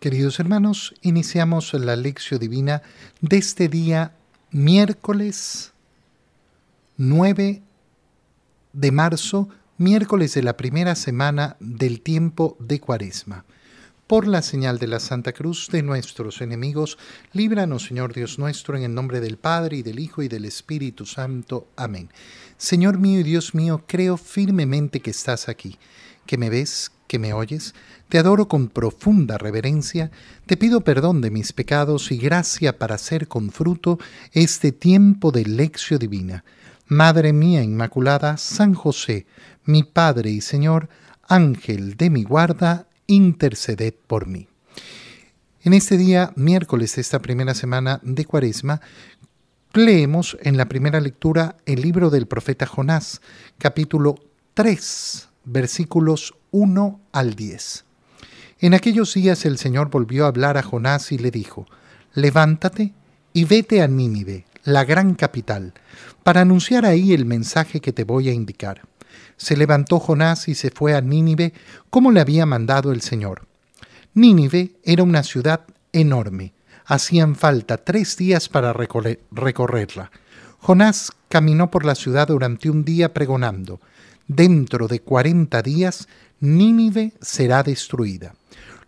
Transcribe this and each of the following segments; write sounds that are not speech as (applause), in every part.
Queridos hermanos, iniciamos la lección divina de este día miércoles 9 de marzo, miércoles de la primera semana del tiempo de Cuaresma. Por la señal de la Santa Cruz de nuestros enemigos, líbranos, Señor Dios nuestro, en el nombre del Padre y del Hijo y del Espíritu Santo. Amén. Señor mío y Dios mío, creo firmemente que estás aquí, que me ves, que me oyes, te adoro con profunda reverencia, te pido perdón de mis pecados y gracia para hacer con fruto este tiempo de lección divina. Madre mía Inmaculada, San José, mi Padre y Señor, Ángel de mi guarda, interceded por mí. En este día, miércoles de esta primera semana de Cuaresma, leemos en la primera lectura el libro del profeta Jonás, capítulo 3, versículos 1 al 10. En aquellos días el Señor volvió a hablar a Jonás y le dijo, Levántate y vete a Nínive, la gran capital, para anunciar ahí el mensaje que te voy a indicar. Se levantó Jonás y se fue a Nínive como le había mandado el Señor. Nínive era una ciudad enorme. Hacían falta tres días para recorrerla. Jonás caminó por la ciudad durante un día pregonando, dentro de cuarenta días Nínive será destruida.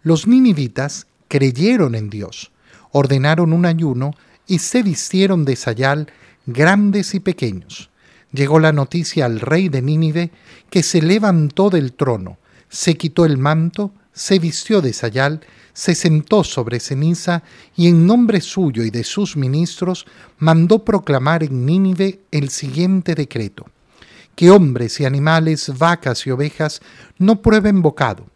Los ninivitas creyeron en Dios, ordenaron un ayuno y se vistieron de sayal grandes y pequeños. Llegó la noticia al rey de Nínive que se levantó del trono, se quitó el manto, se vistió de sayal, se sentó sobre ceniza y en nombre suyo y de sus ministros mandó proclamar en Nínive el siguiente decreto que hombres y animales, vacas y ovejas no prueben bocado,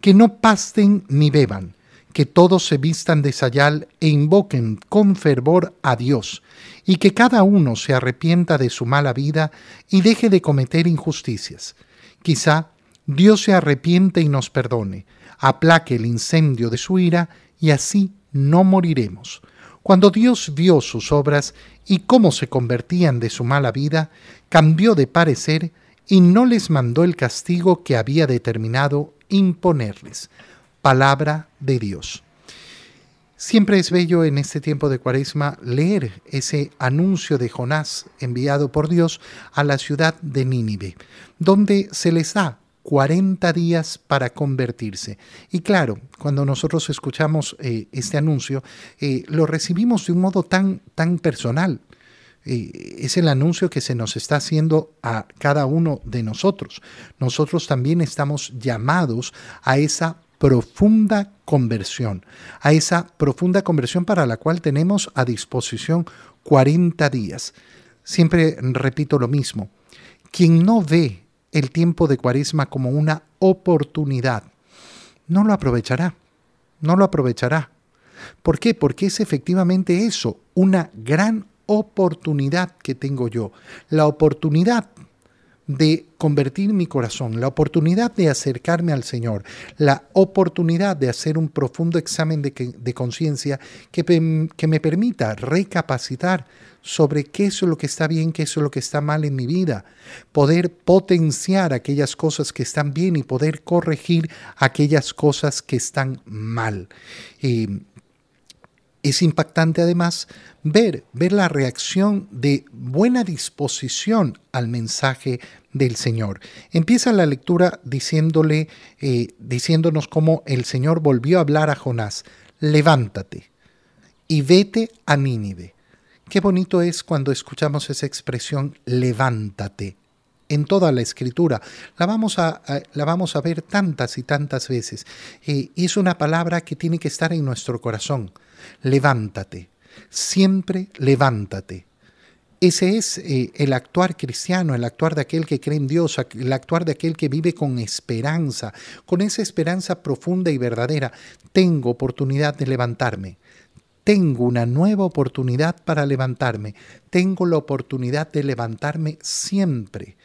que no pasten ni beban, que todos se vistan de sayal e invoquen con fervor a Dios, y que cada uno se arrepienta de su mala vida y deje de cometer injusticias. Quizá Dios se arrepiente y nos perdone, aplaque el incendio de su ira, y así no moriremos. Cuando Dios vio sus obras y cómo se convertían de su mala vida, cambió de parecer y no les mandó el castigo que había determinado imponerles. Palabra de Dios. Siempre es bello en este tiempo de cuaresma leer ese anuncio de Jonás enviado por Dios a la ciudad de Nínive, donde se les da 40 días para convertirse. Y claro, cuando nosotros escuchamos eh, este anuncio, eh, lo recibimos de un modo tan, tan personal. Eh, es el anuncio que se nos está haciendo a cada uno de nosotros. Nosotros también estamos llamados a esa profunda conversión, a esa profunda conversión para la cual tenemos a disposición 40 días. Siempre repito lo mismo, quien no ve el tiempo de cuaresma como una oportunidad, no lo aprovechará, no lo aprovechará. ¿Por qué? Porque es efectivamente eso, una gran oportunidad que tengo yo, la oportunidad de convertir mi corazón, la oportunidad de acercarme al Señor, la oportunidad de hacer un profundo examen de, conciencia que, que, me permita recapacitar sobre qué es lo que está bien, qué es lo que está mal en mi vida, poder potenciar aquellas cosas que están bien y poder corregir aquellas cosas que están mal. Es impactante además ver, ver la reacción de buena disposición al mensaje del Señor. Empieza la lectura diciéndole, eh, diciéndonos cómo el Señor volvió a hablar a Jonás, levántate y vete a Nínive. Qué bonito es cuando escuchamos esa expresión, levántate en toda la escritura. La vamos a, la vamos a ver tantas y tantas veces. Eh, es una palabra que tiene que estar en nuestro corazón. Levántate. Siempre levántate. Ese es eh, el actuar cristiano, el actuar de aquel que cree en Dios, el actuar de aquel que vive con esperanza, con esa esperanza profunda y verdadera. Tengo oportunidad de levantarme. Tengo una nueva oportunidad para levantarme. Tengo la oportunidad de levantarme siempre.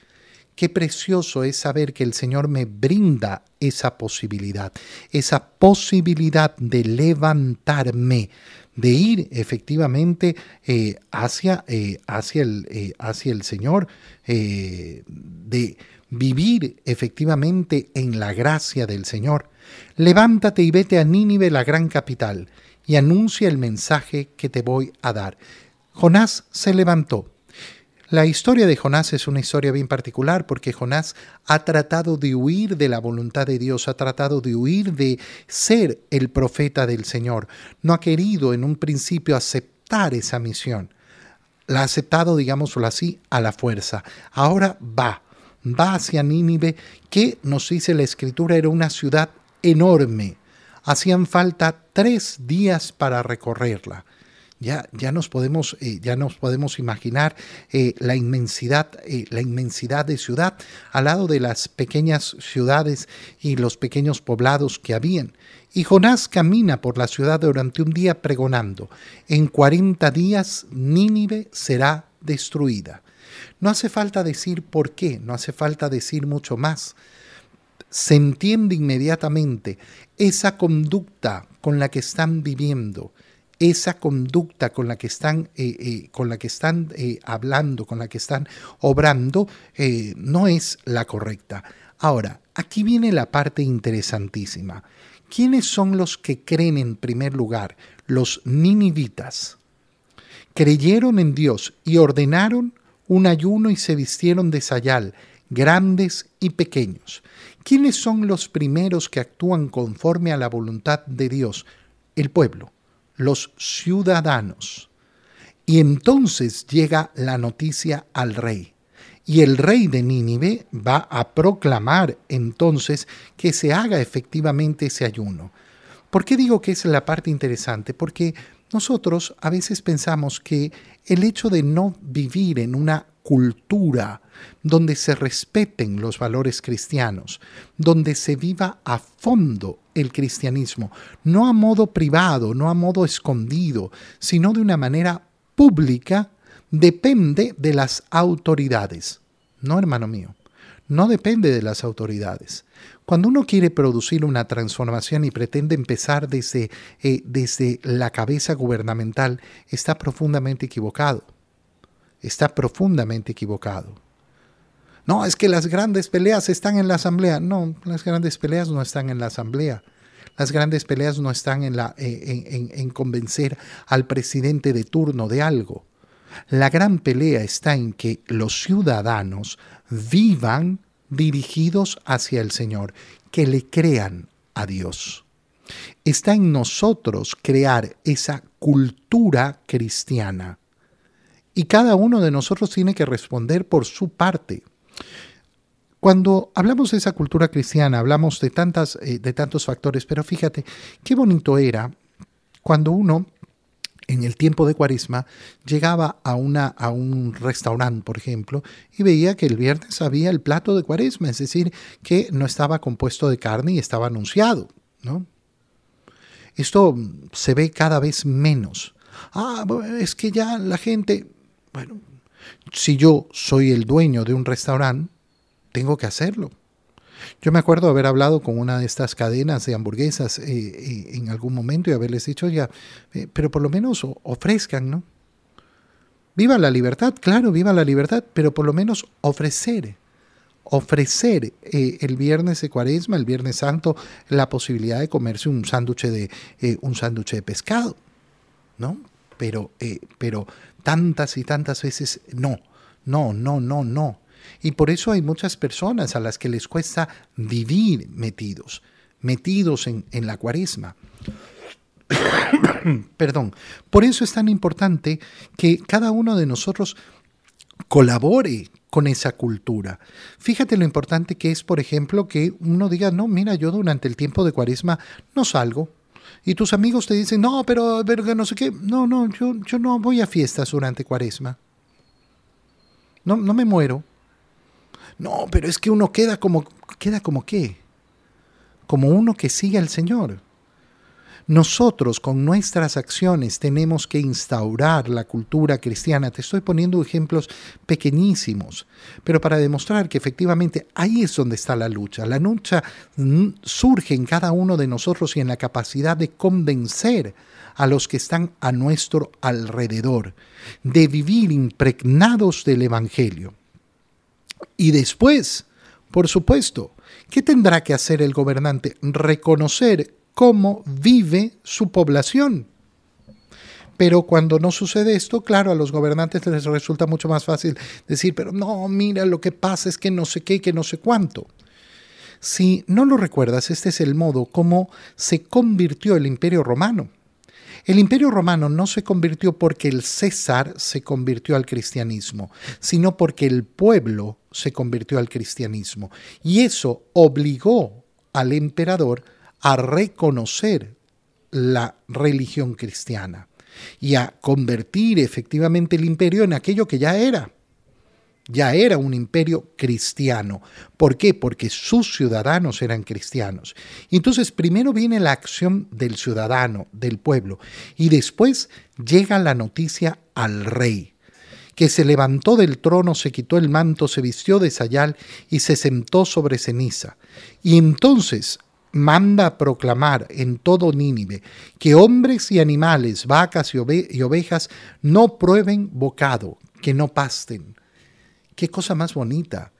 Qué precioso es saber que el Señor me brinda esa posibilidad, esa posibilidad de levantarme, de ir efectivamente eh, hacia, eh, hacia, el, eh, hacia, el, Señor, de vivir efectivamente en la gracia del Señor. Levántate y vete a Nínive, la gran capital, y anuncia el mensaje que te voy a dar. Jonás se levantó. La historia de Jonás es una historia bien particular porque Jonás ha tratado de huir de la voluntad de Dios, ha tratado de huir de ser el profeta del Señor. No ha querido en un principio aceptar esa misión. La ha aceptado, digámoslo así, a la fuerza. Ahora va, va hacia Nínive, que nos dice la escritura era una ciudad enorme. Hacían falta tres días para recorrerla. Ya, ya, nos, podemos, eh, ya nos podemos imaginar eh, la, inmensidad, eh, la inmensidad de ciudad al lado de las pequeñas ciudades y los pequeños poblados que habían. Y Jonás camina por la ciudad durante un día pregonando, en cuarenta días Nínive será destruida. No hace falta decir por qué, no hace falta decir mucho más se entiende inmediatamente esa conducta con la que están viviendo, esa conducta con la que están, eh, eh, con la que están eh, hablando, con la que están obrando, no es la correcta. Ahora, aquí viene la parte interesantísima. ¿Quiénes son los que creen en primer lugar? Los ninivitas. Creyeron en Dios y ordenaron un ayuno y se vistieron de sayal, grandes y pequeños. ¿Quiénes son los primeros que actúan conforme a la voluntad de Dios? El pueblo, los ciudadanos. Y entonces llega la noticia al rey. Y el rey de Nínive va a proclamar entonces que se haga efectivamente ese ayuno. ¿Por qué digo que es la parte interesante? Porque nosotros a veces pensamos que el hecho de no vivir en una cultura donde se respeten los valores cristianos, donde se viva a fondo el cristianismo, no a modo privado, no a modo escondido, sino de una manera pública, depende de las autoridades. No, hermano mío, no depende de las autoridades. Cuando uno quiere producir una transformación y pretende empezar desde, eh, desde la cabeza gubernamental, está profundamente equivocado está profundamente equivocado. No, es que las grandes peleas están en la asamblea. No, las grandes peleas no están en la asamblea. Las grandes peleas no están en, la, en, convencer al presidente de turno de algo. La gran pelea está en que los ciudadanos vivan dirigidos hacia el Señor, que le crean a Dios. Está en nosotros crear esa cultura cristiana y cada uno de nosotros tiene que responder por su parte. Cuando hablamos de esa cultura cristiana, hablamos de, tantas, eh, de tantos factores, pero fíjate, qué bonito era cuando uno en el tiempo de cuaresma llegaba a, una, a un restaurante, por ejemplo, y veía que el viernes había el plato de cuaresma, es decir, que no estaba compuesto de carne y estaba anunciado. ¿no? Esto se ve cada vez menos. Ah, es que ya la gente, bueno, si yo soy el dueño de un restaurante, tengo que hacerlo. Yo me acuerdo haber hablado con una de estas cadenas de hamburguesas eh, eh, en algún momento y haberles dicho, ya, eh, pero por lo menos ofrezcan, ¿no? Viva la libertad, claro, viva la libertad, pero por lo menos ofrecer, ofrecer el viernes de cuaresma, el viernes santo, la posibilidad de comerse un sándwich de, un sándwich de pescado, ¿no? Pero, pero tantas y tantas veces no, no, no, no, no. Y por eso hay muchas personas a las que les cuesta vivir metidos, metidos en, en la cuaresma. (coughs) Perdón. Por eso es tan importante que cada uno de nosotros colabore con esa cultura. Fíjate lo importante que es, por ejemplo, que uno diga, no, mira, yo durante el tiempo de cuaresma no salgo, y tus amigos te dicen, no, pero, pero no sé qué. No, no, yo, yo no voy a fiestas durante cuaresma. No, no me muero. No, pero es que uno queda como, queda como qué? Como uno que sigue al Señor. Nosotros con nuestras acciones tenemos que instaurar la cultura cristiana. Te estoy poniendo ejemplos pequeñísimos, pero para demostrar que efectivamente ahí es donde está la lucha. La lucha mm, surge en cada uno de nosotros y en la capacidad de convencer a los que están a nuestro alrededor, de vivir impregnados del Evangelio. Y después, por supuesto, ¿qué tendrá que hacer el gobernante? Reconocer cómo vive su población. Pero cuando no sucede esto, claro, a los gobernantes les resulta mucho más fácil decir, pero no, mira, lo que pasa es que no sé qué, que no sé cuánto. Si no lo recuerdas, este es el modo como se convirtió el imperio romano. El imperio romano no se convirtió porque el César se convirtió al cristianismo, sino porque el pueblo se convirtió al cristianismo. Y eso obligó al emperador a reconocer la religión cristiana y a convertir efectivamente el imperio en aquello que ya era. Ya era un imperio cristiano. ¿Por qué? Porque sus ciudadanos eran cristianos. entonces primero viene la acción del ciudadano, del pueblo, y después llega la noticia al rey que se levantó del trono, se quitó el manto, se vistió de sayal y se sentó sobre ceniza. Y entonces manda a proclamar en todo Nínive que hombres y animales, vacas y, ovejas no prueben bocado, que no pasten. Qué cosa más bonita.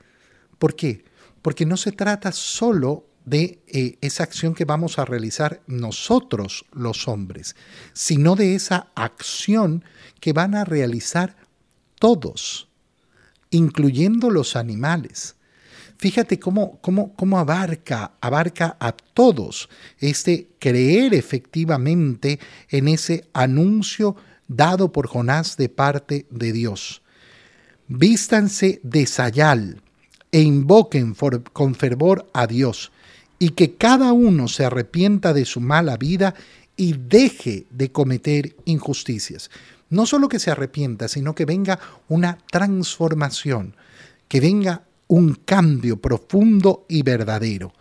¿Por qué? Porque no se trata solo de eh, esa acción que vamos a realizar nosotros los hombres, sino de esa acción que van a realizar todos, incluyendo los animales. Fíjate cómo, cómo, cómo abarca, abarca a todos este creer efectivamente en ese anuncio dado por Jonás de parte de Dios. Vístanse de sayal e invoquen con fervor a Dios, y que cada uno se arrepienta de su mala vida y deje de cometer injusticias. No solo que se arrepienta, sino que venga una transformación, que venga un cambio profundo y verdadero.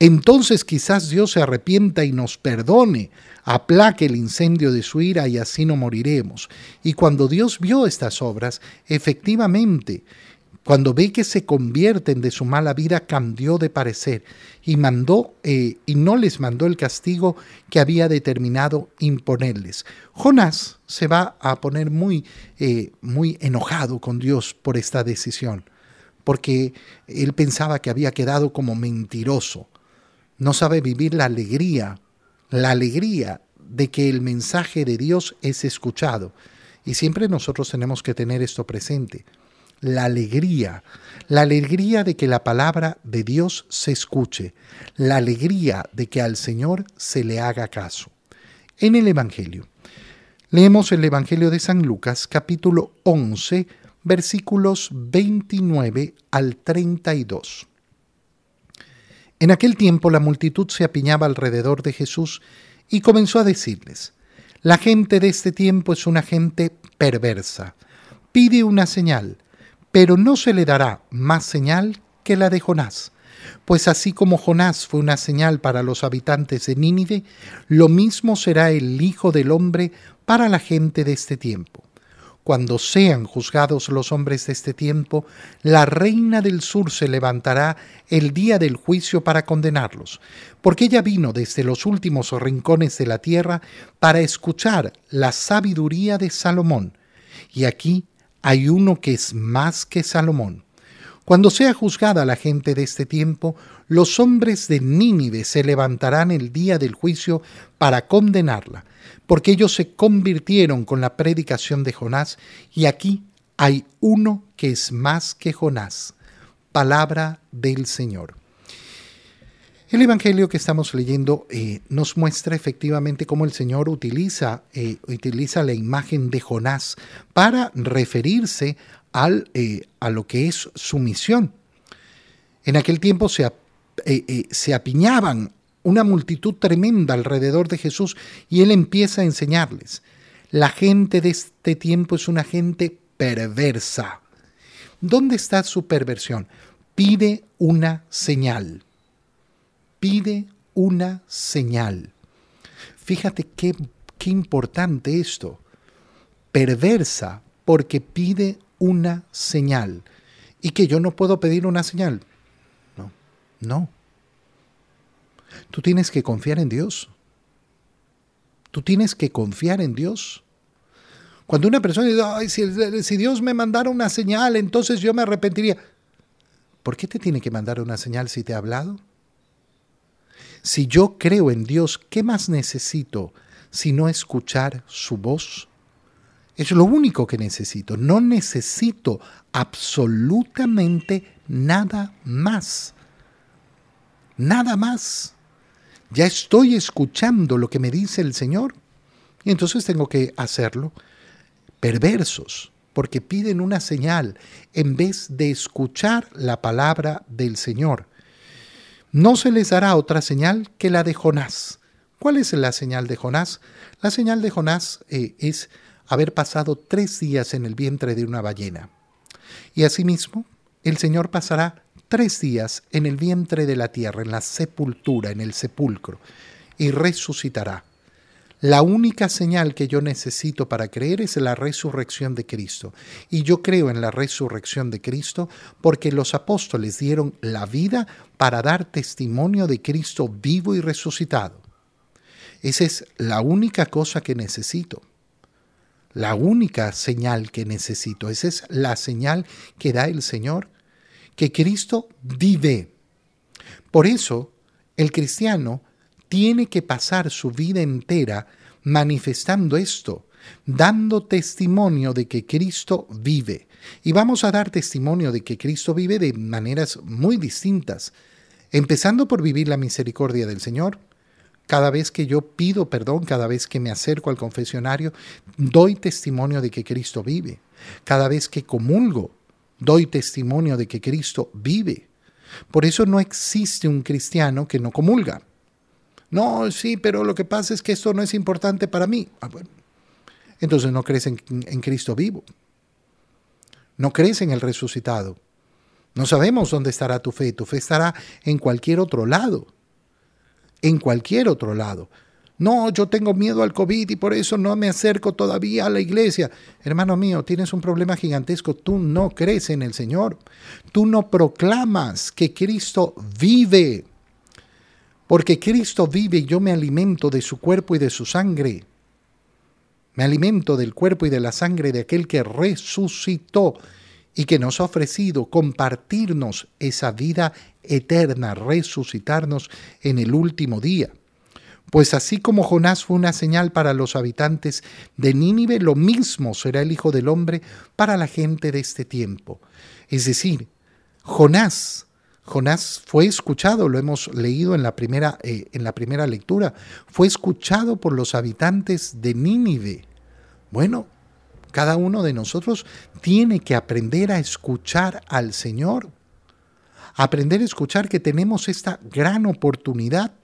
Entonces quizás Dios se arrepienta y nos perdone, aplaque el incendio de su ira y así no moriremos. Y cuando Dios vio estas obras, efectivamente, cuando ve que se convierten de su mala vida, cambió de parecer y mandó eh, y no les mandó el castigo que había determinado imponerles. Jonás se va a poner muy, eh, muy enojado con Dios por esta decisión porque él pensaba que había quedado como mentiroso. No sabe vivir la alegría, la alegría de que el mensaje de Dios es escuchado. Y siempre nosotros tenemos que tener esto presente. La alegría, la alegría de que la palabra de Dios se escuche, la alegría de que al Señor se le haga caso. En el Evangelio. Leemos el Evangelio de San Lucas capítulo 11 versículos 29 al 32. En aquel tiempo la multitud se apiñaba alrededor de Jesús y comenzó a decirles, la gente de este tiempo es una gente perversa, pide una señal, pero no se le dará más señal que la de Jonás. Pues así como Jonás fue una señal para los habitantes de Nínive, lo mismo será el Hijo del Hombre para la gente de este tiempo cuando sean juzgados los hombres de este tiempo, la reina del sur se levantará el día del juicio para condenarlos, porque ella vino desde los últimos rincones de la tierra para escuchar la sabiduría de Salomón. Y aquí hay uno que es más que Salomón. Cuando sea juzgada la gente de este tiempo, los hombres de Nínive se levantarán el día del juicio para condenarla, porque ellos se convirtieron con la predicación de Jonás, y aquí hay uno que es más que Jonás. Palabra del Señor. El Evangelio que estamos leyendo eh, nos muestra efectivamente cómo el Señor utiliza, eh, utiliza la imagen de Jonás para referirse al, eh, a lo que es su misión. En aquel tiempo se, se apiñaban una multitud tremenda alrededor de Jesús y él empieza a enseñarles. La gente de este tiempo es una gente perversa. ¿Dónde está su perversión? Pide una señal. Pide una señal. Fíjate qué, qué importante esto. Perversa porque pide una señal. ¿Y que yo no puedo pedir una señal? No, no. Tú tienes que confiar en Dios. Tú tienes que confiar en Dios. Cuando una persona dice, si, si Dios me mandara una señal, entonces yo me arrepentiría. ¿por qué te tiene que mandar una señal si te ha hablado? Si yo creo en Dios, ¿qué más necesito sino escuchar su voz? Es lo único que necesito. No necesito absolutamente nada más. Nada más. Ya estoy escuchando lo que me dice el Señor. Y entonces tengo que hacerlo. Perversos, porque piden una señal en vez de escuchar la palabra del Señor. No se les dará otra señal que la de Jonás. ¿Cuál es la señal de Jonás? La señal de Jonás eh, es haber pasado tres días en el vientre de una ballena. Y asimismo, el Señor pasará tres días en el vientre de la tierra, en la sepultura, en el sepulcro, y resucitará. La única señal que yo necesito para creer es la resurrección de Cristo. Y yo creo en la resurrección de Cristo porque los apóstoles dieron la vida para dar testimonio de Cristo vivo y resucitado. Esa es la única cosa que necesito. La única señal que necesito. Esa es la señal que da el Señor. Que Cristo vive. Por eso, el cristiano tiene que pasar su vida entera manifestando esto, dando testimonio de que Cristo vive. Y vamos a dar testimonio de que Cristo vive de maneras muy distintas, empezando por vivir la misericordia del Señor. Cada vez que yo pido perdón, cada vez que me acerco al confesionario, doy testimonio de que Cristo vive. Cada vez que comulgo, doy testimonio de que Cristo vive. Por eso no existe un cristiano que no comulga. No, sí, pero lo que pasa es que esto no es importante para mí. Ah, Entonces no crees en, en Cristo vivo. No crees en el resucitado. No sabemos dónde estará tu fe. Tu fe estará en cualquier otro lado. En cualquier otro lado. No, yo tengo miedo al COVID y por eso no me acerco todavía a la iglesia. Hermano mío, tienes un problema gigantesco. Tú no crees en el Señor. Tú no proclamas que Cristo vive. Porque Cristo vive y yo me alimento de su cuerpo y de su sangre. Me alimento del cuerpo y de la sangre de aquel que resucitó y que nos ha ofrecido compartirnos esa vida eterna, resucitarnos en el último día. Pues así como Jonás fue una señal para los habitantes de Nínive, lo mismo será el Hijo del Hombre para la gente de este tiempo. Es decir, Jonás Jonás fue escuchado, lo hemos leído en la primera, eh, en la primera lectura, fue escuchado por los habitantes de Nínive. Bueno, cada uno de nosotros tiene que aprender a escuchar al Señor, aprender a escuchar que tenemos esta gran oportunidad,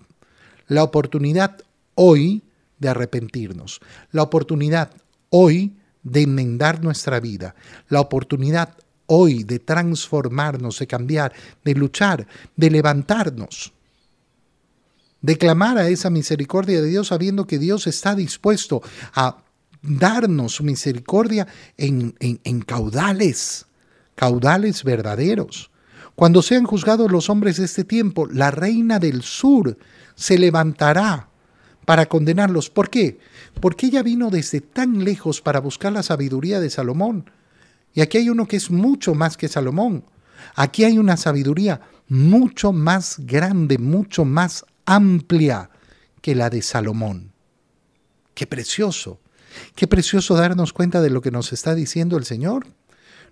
la oportunidad hoy de arrepentirnos, la oportunidad hoy de enmendar nuestra vida, la oportunidad hoy de transformarnos, de cambiar, de luchar, de levantarnos, de clamar a esa misericordia de Dios sabiendo que Dios está dispuesto a darnos su misericordia en, en caudales, caudales verdaderos. Cuando sean juzgados los hombres de este tiempo, la reina del sur se levantará para condenarlos. ¿Por qué? Porque ella vino desde tan lejos para buscar la sabiduría de Salomón y aquí hay uno que es mucho más que Salomón. Aquí hay una sabiduría mucho más grande, mucho más amplia que la de Salomón. Qué precioso. Qué precioso darnos cuenta de lo que nos está diciendo el Señor.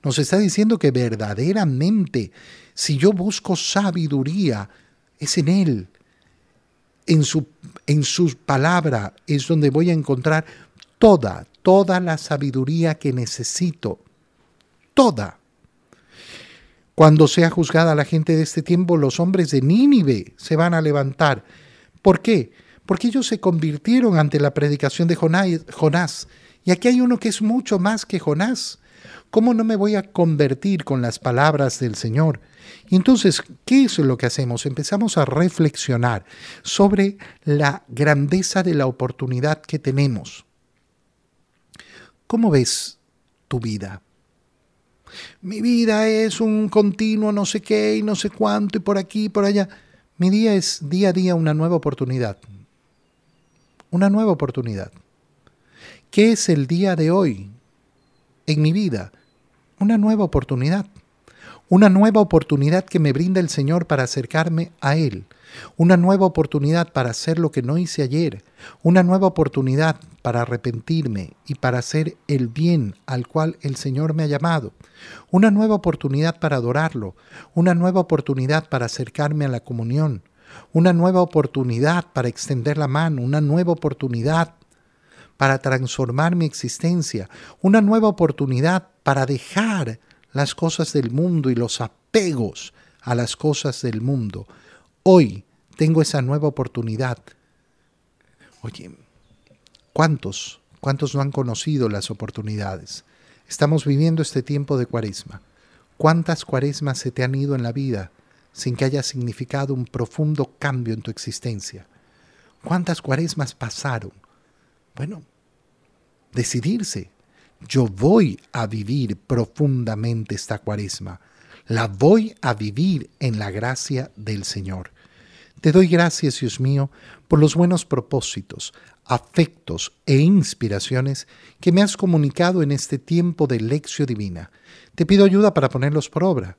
Nos está diciendo que verdaderamente, si yo busco sabiduría, es en Él. En su, en su palabra es donde voy a encontrar toda, toda la sabiduría que necesito toda. Cuando sea juzgada la gente de este tiempo, los hombres de Nínive se van a levantar. ¿Por qué? Porque ellos se convirtieron ante la predicación de Jonás. Y aquí hay uno que es mucho más que Jonás. ¿Cómo no me voy a convertir con las palabras del Señor? Y entonces, ¿qué es lo que hacemos? Empezamos a reflexionar sobre la grandeza de la oportunidad que tenemos. ¿Cómo ves tu vida? Mi vida es un continuo no sé qué y no sé cuánto y por aquí y por allá. Mi día es día a día una nueva oportunidad. Una nueva oportunidad. ¿Qué es el día de hoy en mi vida? Una nueva oportunidad. una nueva oportunidad que me brinda el Señor para acercarme a Él, una nueva oportunidad para hacer lo que no hice ayer, una nueva oportunidad para arrepentirme y para hacer el bien al cual el Señor me ha llamado, una nueva oportunidad para adorarlo, una nueva oportunidad para acercarme a la comunión, una nueva oportunidad para extender la mano, una nueva oportunidad para transformar mi existencia, una nueva oportunidad para dejar las cosas del mundo y los apegos a las cosas del mundo. Hoy tengo esa nueva oportunidad. Oye, ¿cuántos, cuántos no han conocido las oportunidades? Estamos viviendo este tiempo de cuaresma. ¿Cuántas cuaresmas se te han ido en la vida sin que haya significado un profundo cambio en tu existencia? ¿Cuántas cuaresmas pasaron? Bueno, decidirse. Yo voy a vivir profundamente esta cuaresma. La voy a vivir en la gracia del Señor. Te doy gracias, Dios mío, por los buenos propósitos, afectos e inspiraciones que me has comunicado en este tiempo de lección divina. Te pido ayuda para ponerlos por obra.